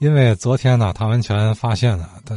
因为昨天呢，唐文全发现了，他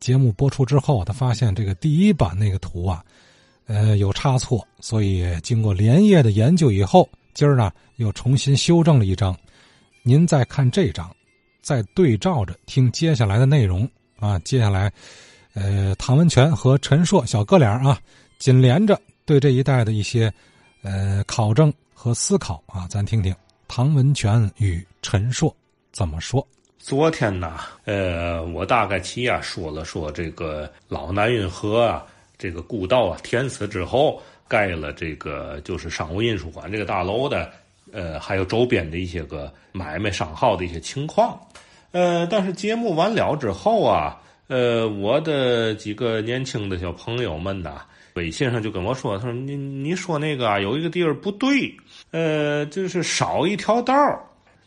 节目播出之后，他发现这个第一版那个图啊，呃，有差错，所以经过连夜的研究以后，今儿呢又重新修正了一张。您再看这张，再对照着听接下来的内容啊，接下来，呃，唐文全和陈硕小哥俩啊，紧连着对这一代的一些呃考证和思考啊，咱听听唐文全与陈硕怎么说。昨天呢，呃，我大概齐啊说了说这个老南运河啊，这个故道啊填死之后盖了这个就是商务印书馆这个大楼的，呃，还有周边的一些个买卖商号的一些情况，呃，但是节目完了之后啊，呃，我的几个年轻的小朋友们呐，微信上就跟我说，他说你你说那个啊有一个地儿不对，呃，就是少一条道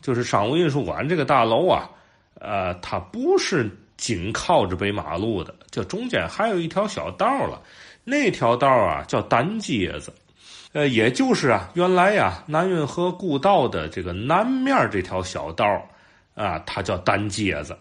就是商务印书馆这个大楼啊。呃，它不是紧靠着北马路的，这中间还有一条小道了。那条道啊叫单街子，呃，也就是啊，原来呀南运河故道的这个南面这条小道啊，它叫单街子。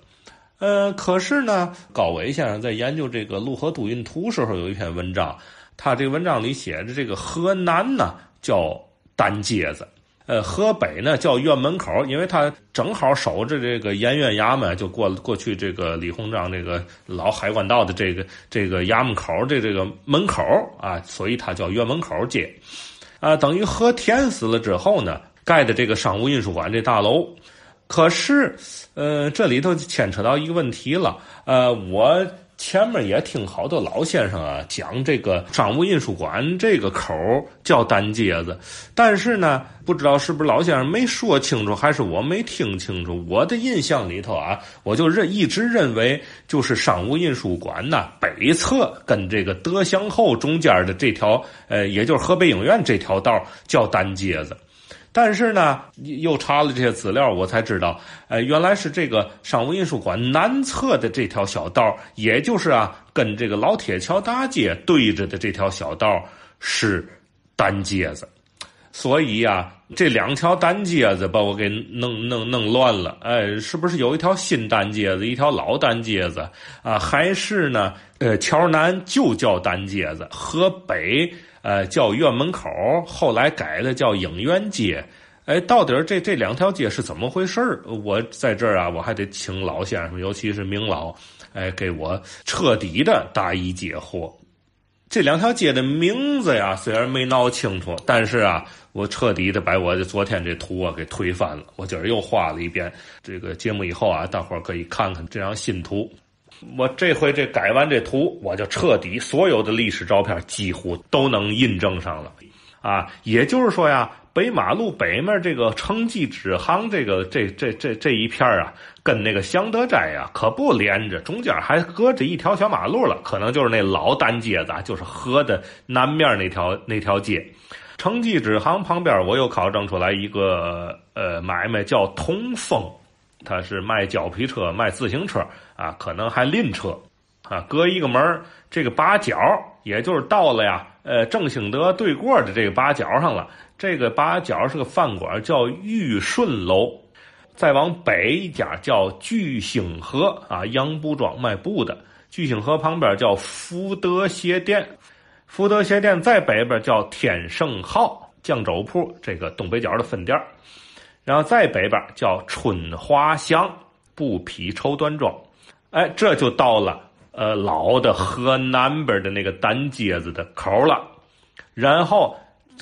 呃，可是呢，高伟先生在研究这个陆河都运图时候有一篇文章，他这文章里写着这个河南呢叫单街子。呃，河北呢叫院门口，因为他正好守着这个盐院衙门，就过过去这个李鸿章这个老海关道的这个这个衙门口的这个门口啊，所以它叫院门口街。啊，等于和田死了之后呢，盖的这个商务印书馆这大楼。可是，呃，这里头牵扯到一个问题了，呃，我。前面也听好多老先生啊讲这个商务印书馆这个口叫单街子，但是呢，不知道是不是老先生没说清楚，还是我没听清楚。我的印象里头啊，我就认一直认为就是商务印书馆呐，北侧跟这个德祥后中间的这条，呃，也就是河北影院这条道叫单街子。但是呢，又查了这些资料，我才知道，呃，原来是这个商务印书馆南侧的这条小道，也就是啊，跟这个老铁桥大街对着的这条小道是单街子，所以呀，这两条单街子把我给弄弄弄乱了，哎，是不是有一条新单街子，一条老单街子啊？还是呢？呃，桥南就叫单街子，河北。呃，叫院门口，后来改了叫影院街。哎，到底这这两条街是怎么回事我在这儿啊，我还得请老先生，尤其是明老，哎，给我彻底的答疑解惑。这两条街的名字呀，虽然没闹清楚，但是啊，我彻底的把我的昨天这图啊给推翻了。我今儿又画了一遍这个节目以后啊，大伙儿可以看看这张新图。我这回这改完这图，我就彻底所有的历史照片几乎都能印证上了，啊，也就是说呀，北马路北面这个城际支行这个这这这这一片啊，跟那个祥德斋呀可不连着，中间还隔着一条小马路了，可能就是那老单街子，就是河的南面那条那条街。城际支行旁边，我又考证出来一个呃买卖叫通风。他是卖胶皮车、卖自行车啊，可能还赁车啊。隔一个门这个八角，也就是到了呀，呃，正兴德对过的这个八角上了。这个八角是个饭馆，叫玉顺楼。再往北一家叫聚兴河啊，洋布庄卖布的。聚兴河旁边叫福德鞋店，福德鞋店在北边叫天盛号酱肘铺，这个东北角的分店。然后再北边叫春华祥布匹绸缎庄，哎，这就到了呃老的河南边的那个单街子的口了。然后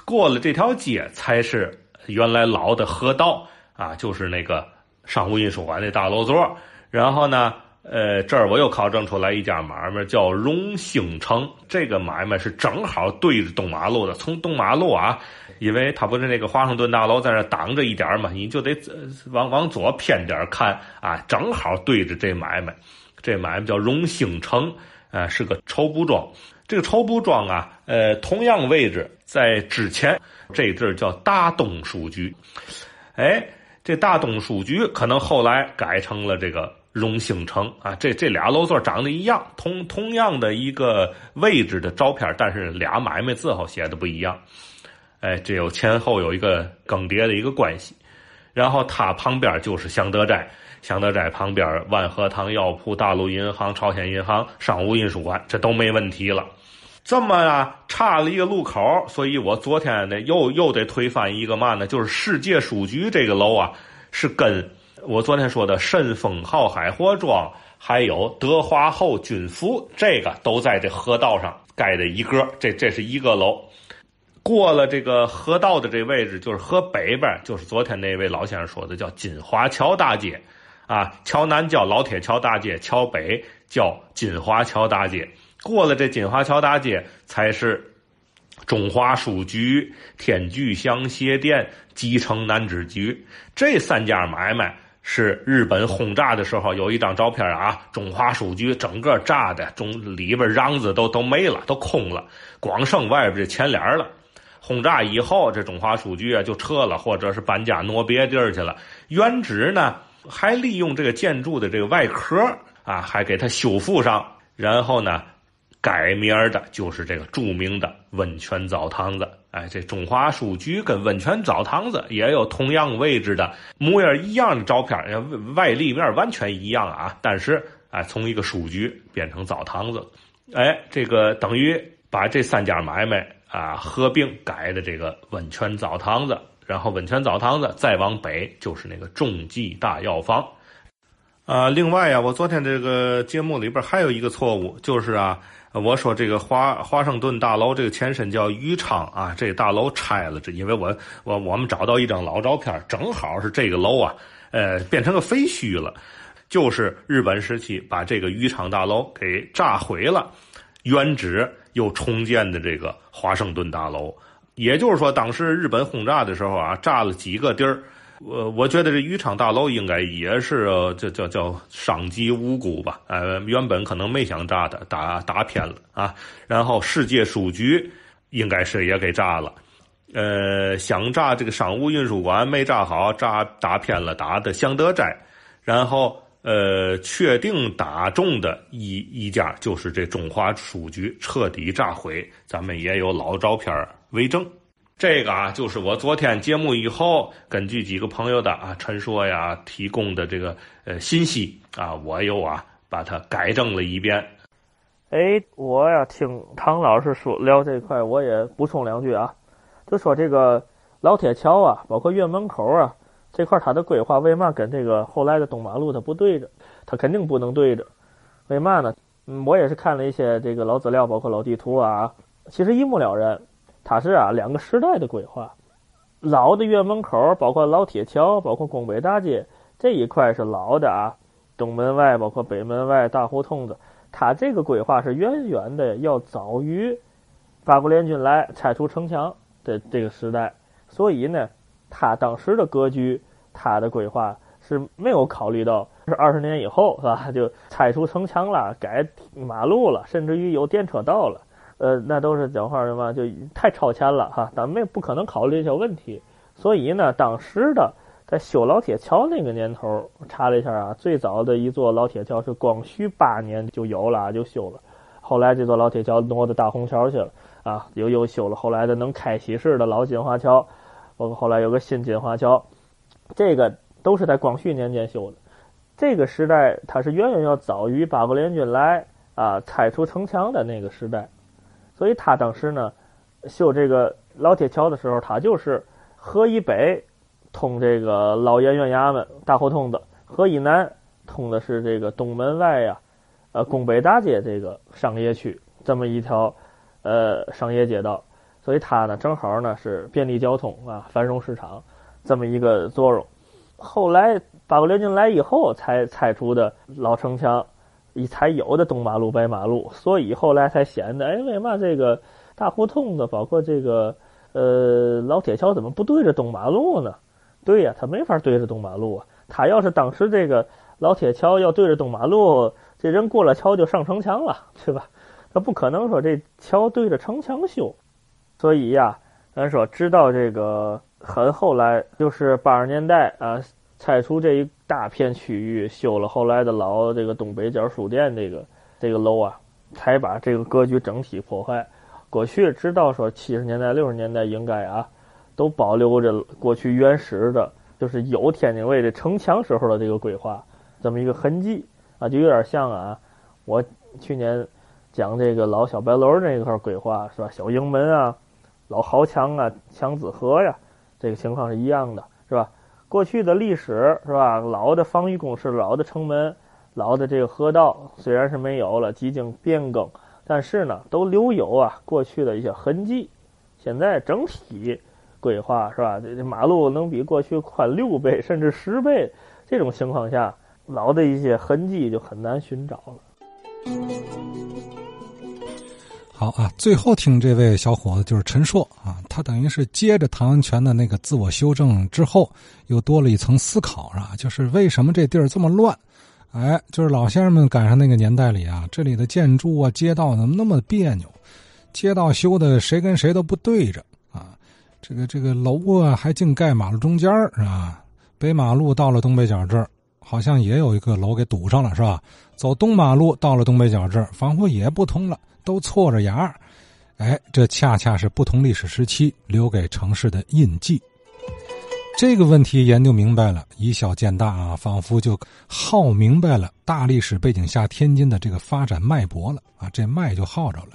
过了这条街，才是原来老的河道啊，就是那个商务印书馆那大楼座。然后呢，呃，这儿我又考证出来一家买卖叫荣兴城，这个买卖是正好对着东马路的，从东马路啊。因为它不是那个华盛顿大楼在那挡着一点嘛，你就得往往左偏点看啊，正好对着这买卖。这买卖叫荣兴城，啊，是个绸布庄。这个绸布庄啊，呃，同样位置在之前这地儿叫大东书局。哎，这大东书局可能后来改成了这个荣兴城啊。这这俩楼座长得一样，同同样的一个位置的照片，但是俩买卖字号写的不一样。哎，这有前后有一个更迭的一个关系，然后它旁边就是祥德斋，祥德斋旁边万和堂药铺、大陆银行、朝鲜银行、商务印书馆，这都没问题了。这么啊，差了一个路口，所以我昨天呢又又得推翻一个嘛呢？就是世界书局这个楼啊，是跟我昨天说的顺丰号海货庄还有德华后军服这个都在这河道上盖的一个，这这是一个楼。过了这个河道的这位置，就是河北边，就是昨天那位老先生说的叫金华桥大街，啊，桥南叫老铁桥大街，桥北叫金华桥大街。过了这金华桥大街，才是中华书局、天聚香鞋店、吉城南纸局这三家买卖。是日本轰炸的时候有一张照片啊，中华书局整个炸的，中里边瓤子都都没了，都空了，光剩外边这前帘了。轰炸以后，这中华书局啊就撤了，或者是搬家挪别地儿去了。原址呢还利用这个建筑的这个外壳啊，还给它修复上，然后呢。改名的就是这个著名的温泉澡堂子。哎，这中华书局跟温泉澡堂子也有同样位置的模样一样的照片，外立面完全一样啊。但是，哎，从一个书局变成澡堂子，哎，这个等于把这三家买卖啊合并改的这个温泉澡堂子。然后，温泉澡堂子再往北就是那个中济大药房。啊，另外呀，我昨天这个节目里边还有一个错误，就是啊。我说这个华华盛顿大楼这个前身叫余昌啊，这大楼拆了，这因为我我我们找到一张老照片，正好是这个楼啊，呃，变成个废墟了，就是日本时期把这个余昌大楼给炸毁了，原址又重建的这个华盛顿大楼，也就是说，当时日本轰炸的时候啊，炸了几个地儿。我我觉得这余昌大楼应该也是叫叫叫伤及无辜吧？呃，原本可能没想炸的，打打偏了啊。然后世界书局应该是也给炸了，呃，想炸这个商务印书馆没炸好，炸打偏了，打的祥德斋。然后呃，确定打中的一一家就是这中华书局彻底炸毁，咱们也有老照片为证。这个啊，就是我昨天节目以后，根据几个朋友的啊陈说呀提供的这个呃信息啊，我又啊把它改正了一遍。哎，我呀听唐老师说聊这块，我也补充两句啊，就说这个老铁桥啊，包括院门口啊这块，它的规划为嘛跟这个后来的东马路它不对着？它肯定不能对着。为嘛呢？嗯，我也是看了一些这个老资料，包括老地图啊，其实一目了然。它是啊，两个时代的规划。老的院门口，包括老铁桥，包括宫北大街这一块是老的啊。东门外，包括北门外大胡同子，它这个规划是远远的要早于八国联军来拆除城墙的这个时代。所以呢，他当时的格局，他的规划是没有考虑到是二十年以后是吧？就拆除城墙了，改马路了，甚至于有电车道了。呃，那都是讲话什么，就太超前了哈，咱们也不可能考虑这些问题。所以呢，当时的在修老铁桥那个年头，查了一下啊，最早的一座老铁桥是光绪八年就有了，就修了。后来这座老铁桥挪到大虹桥去了啊，又又修了后来的能开西式的老金华桥，包括后来有个新金华桥，这个都是在光绪年间修的。这个时代它是远远要早于八国联军来啊拆除城墙的那个时代。所以他当时呢，修这个老铁桥的时候，他就是河以北通这个老盐院衙门大胡同子，河以南通的是这个东门外呀，呃宫北大街这个商业区这么一条呃商业街道，所以它呢正好呢是便利交通啊繁荣市场这么一个作用。后来八国联军来以后才拆除的老城墙。你才有的东马路、北马路，所以后来才显得，哎，为嘛这个大胡同子，包括这个呃老铁桥，怎么不对着东马路呢？对呀，他没法对着东马路啊。他要是当时这个老铁桥要对着东马路，这人过了桥就上城墙了，对吧？他不可能说这桥对着城墙修。所以呀，咱说直到这个很后来，就是八十年代啊。拆除这一大片区域，修了后来的老这个东北角书店这个这个楼啊，才把这个格局整体破坏。过去直到说七十年代、六十年代，应该啊，都保留着过去原始的，就是有天津卫的城墙时候的这个规划。这么一个痕迹啊，就有点像啊，我去年讲这个老小白楼那一块规划是吧？小营门啊，老壕墙啊，墙子河呀，这个情况是一样的，是吧？过去的历史是吧？老的防御工事，老的城门，老的这个河道，虽然是没有了，几经变更，但是呢，都留有啊过去的一些痕迹。现在整体规划是吧？这这马路能比过去宽六倍甚至十倍，这种情况下，老的一些痕迹就很难寻找了。好啊，最后听这位小伙子就是陈硕啊，他等于是接着唐文全的那个自我修正之后，又多了一层思考，是吧？就是为什么这地儿这么乱？哎，就是老先生们赶上那个年代里啊，这里的建筑啊、街道怎么那么别扭？街道修的谁跟谁都不对着啊！这个这个楼啊，还净盖马路中间是吧？北马路到了东北角这儿，好像也有一个楼给堵上了，是吧？走东马路到了东北角这儿，仿佛也不通了，都错着牙儿哎，这恰恰是不同历史时期留给城市的印记。这个问题研究明白了，以小见大啊，仿佛就耗明白了大历史背景下天津的这个发展脉搏了啊，这脉就耗着了。